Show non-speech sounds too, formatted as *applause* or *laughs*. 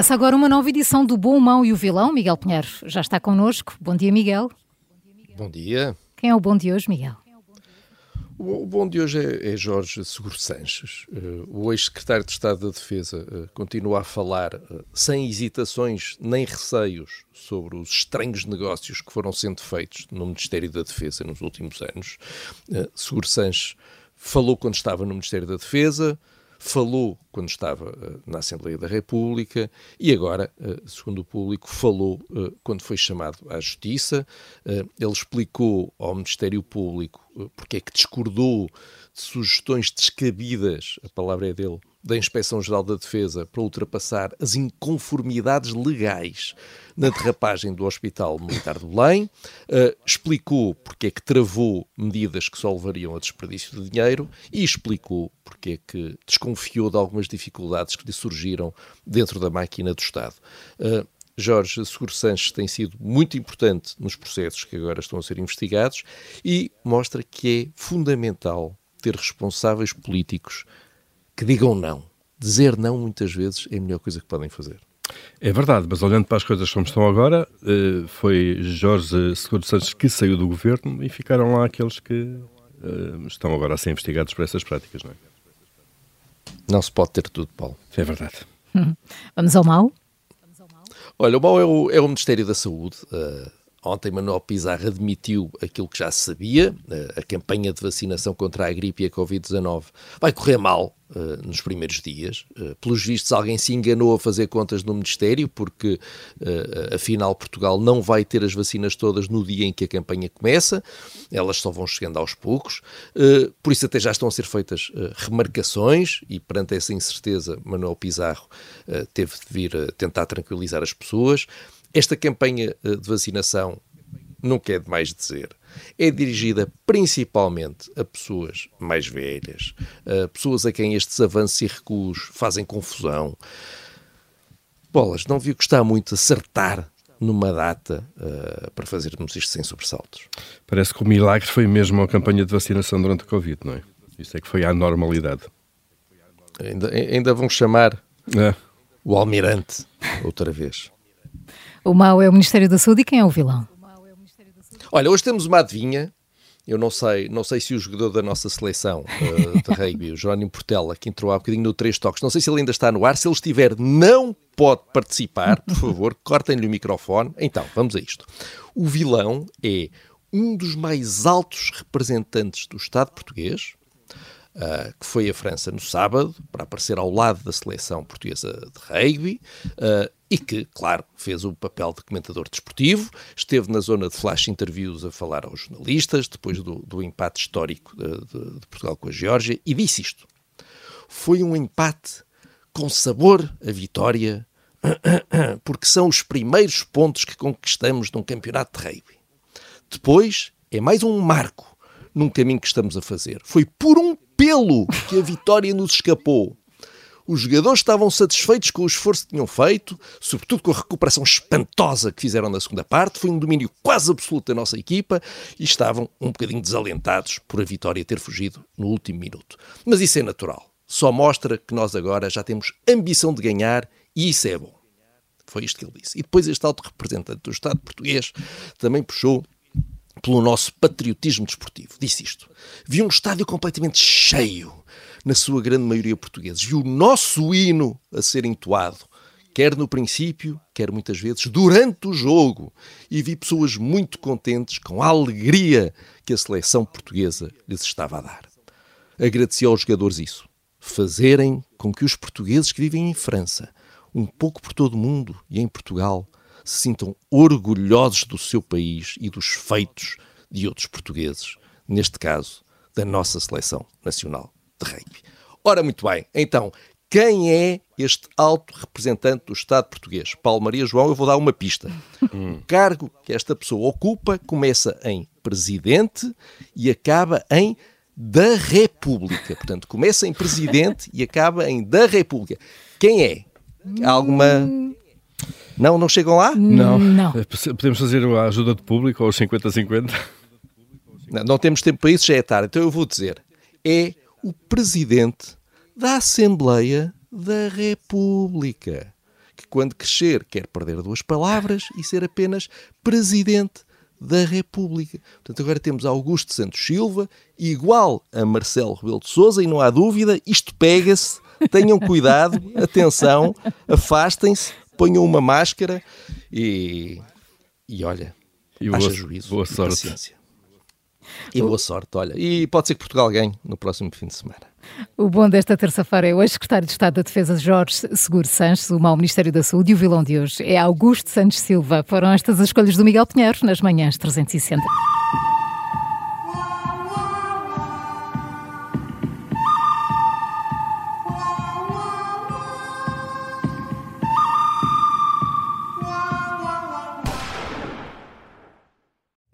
Começa agora uma nova edição do Bom, o Mau e o Vilão. Miguel Pinheiro já está connosco. Bom dia, Miguel. Bom dia. Quem é o bom de hoje, Miguel? O bom de hoje é, é Jorge Seguro Sanches. Uh, o ex-secretário de Estado da Defesa uh, continua a falar uh, sem hesitações nem receios sobre os estranhos negócios que foram sendo feitos no Ministério da Defesa nos últimos anos. Seguro Sanches falou quando estava no Ministério da Defesa, falou quando estava uh, na Assembleia da República e agora, uh, segundo o público, falou uh, quando foi chamado à Justiça. ele explicou ao Ministério Público porque é que discordou de sugestões descabidas, a palavra é dele, da Inspeção-Geral da Defesa para ultrapassar as inconformidades legais na derrapagem do Hospital Militar de Belém, uh, explicou porque é que travou medidas que só levariam a desperdício de dinheiro e explicou porque é que desconfiou de algumas dificuldades que lhe surgiram dentro da máquina do Estado. Uh, Jorge Seguro Sanches tem sido muito importante nos processos que agora estão a ser investigados e mostra que é fundamental ter responsáveis políticos que digam não. Dizer não, muitas vezes, é a melhor coisa que podem fazer. É verdade, mas olhando para as coisas como estão agora, eh, foi Jorge Seguro Santos que saiu do governo e ficaram lá aqueles que eh, estão agora a ser investigados por essas práticas, não é? Não se pode ter tudo, Paulo. É verdade. Vamos ao mal? Olha, o mal é o, é o Ministério da Saúde. Uh, Ontem Manuel Pizarro admitiu aquilo que já se sabia, eh, a campanha de vacinação contra a gripe e a Covid-19 vai correr mal uh, nos primeiros dias. Uh, pelos vistos, alguém se enganou a fazer contas no Ministério, porque uh, afinal Portugal não vai ter as vacinas todas no dia em que a campanha começa, elas só vão chegando aos poucos. por isso, até já estão a ser feitas remarcações, e perante essa incerteza, Manuel Pizarro teve de vir tentar tranquilizar as pessoas. Esta campanha de vacinação, nunca é demais dizer, é dirigida principalmente a pessoas mais velhas, a pessoas a quem estes avanços e recuos fazem confusão. Bolas, não viu que está muito acertar numa data uh, para fazermos isto sem sobressaltos. Parece que o milagre foi mesmo a campanha de vacinação durante a Covid, não é? Isso é que foi à normalidade. Ainda, ainda vão chamar é. o almirante outra vez. O mau é o Ministério da Saúde e quem é o vilão? Olha, hoje temos uma adivinha. Eu não sei, não sei se o jogador da nossa seleção uh, de rugby, o Jerónimo Portela, que entrou há bocadinho no Três Toques, não sei se ele ainda está no ar. Se ele estiver, não pode participar. Por favor, *laughs* cortem-lhe o microfone. Então, vamos a isto. O vilão é um dos mais altos representantes do Estado português, uh, que foi a França no sábado, para aparecer ao lado da seleção portuguesa de rugby, uh, e que, claro, fez o papel de comentador desportivo, esteve na zona de flash interviews a falar aos jornalistas, depois do, do empate histórico de, de, de Portugal com a Geórgia, e disse isto. Foi um empate com sabor a vitória, *clears throat* porque são os primeiros pontos que conquistamos num campeonato de rugby. Depois é mais um marco num caminho que estamos a fazer. Foi por um pelo que a vitória nos escapou. Os jogadores estavam satisfeitos com o esforço que tinham feito, sobretudo com a recuperação espantosa que fizeram na segunda parte. Foi um domínio quase absoluto da nossa equipa e estavam um bocadinho desalentados por a vitória ter fugido no último minuto. Mas isso é natural. Só mostra que nós agora já temos ambição de ganhar e isso é bom. Foi isto que ele disse. E depois este alto representante do Estado português também puxou pelo nosso patriotismo desportivo. Disse isto. Vi um estádio completamente cheio, na sua grande maioria portugueses. Vi o nosso hino a ser entoado, quer no princípio, quer muitas vezes durante o jogo. E vi pessoas muito contentes com a alegria que a seleção portuguesa lhes estava a dar. Agradeci aos jogadores isso. Fazerem com que os portugueses que vivem em França, um pouco por todo o mundo e em Portugal, se sintam orgulhosos do seu país e dos feitos de outros portugueses, neste caso, da nossa seleção nacional de rugby. Ora, muito bem, então, quem é este alto representante do Estado português? Paulo Maria João, eu vou dar uma pista. O cargo que esta pessoa ocupa começa em presidente e acaba em da República. Portanto, começa em presidente e acaba em da República. Quem é? Alguma. Não, não chegam lá? Não. Não. Podemos fazer a ajuda de público aos 50-50? Não, não temos tempo para isso, já é tarde. Então eu vou dizer. É o presidente da Assembleia da República. Que quando crescer quer perder duas palavras e ser apenas presidente da República. Portanto, agora temos Augusto Santos Silva, igual a Marcelo Rebelo de Sousa, e não há dúvida, isto pega-se, tenham cuidado, *laughs* atenção, afastem-se, ponham uma máscara e, e olha, E boa- juízo boa sorte. paciência. E boa sorte, olha. E pode ser que Portugal ganhe no próximo fim de semana. O bom desta terça-feira é o ex-secretário de Estado da Defesa Jorge Seguro Sanches, o mau Ministério da Saúde e o vilão de hoje é Augusto Santos Silva. Foram estas as escolhas do Miguel Pinheiro nas manhãs 360.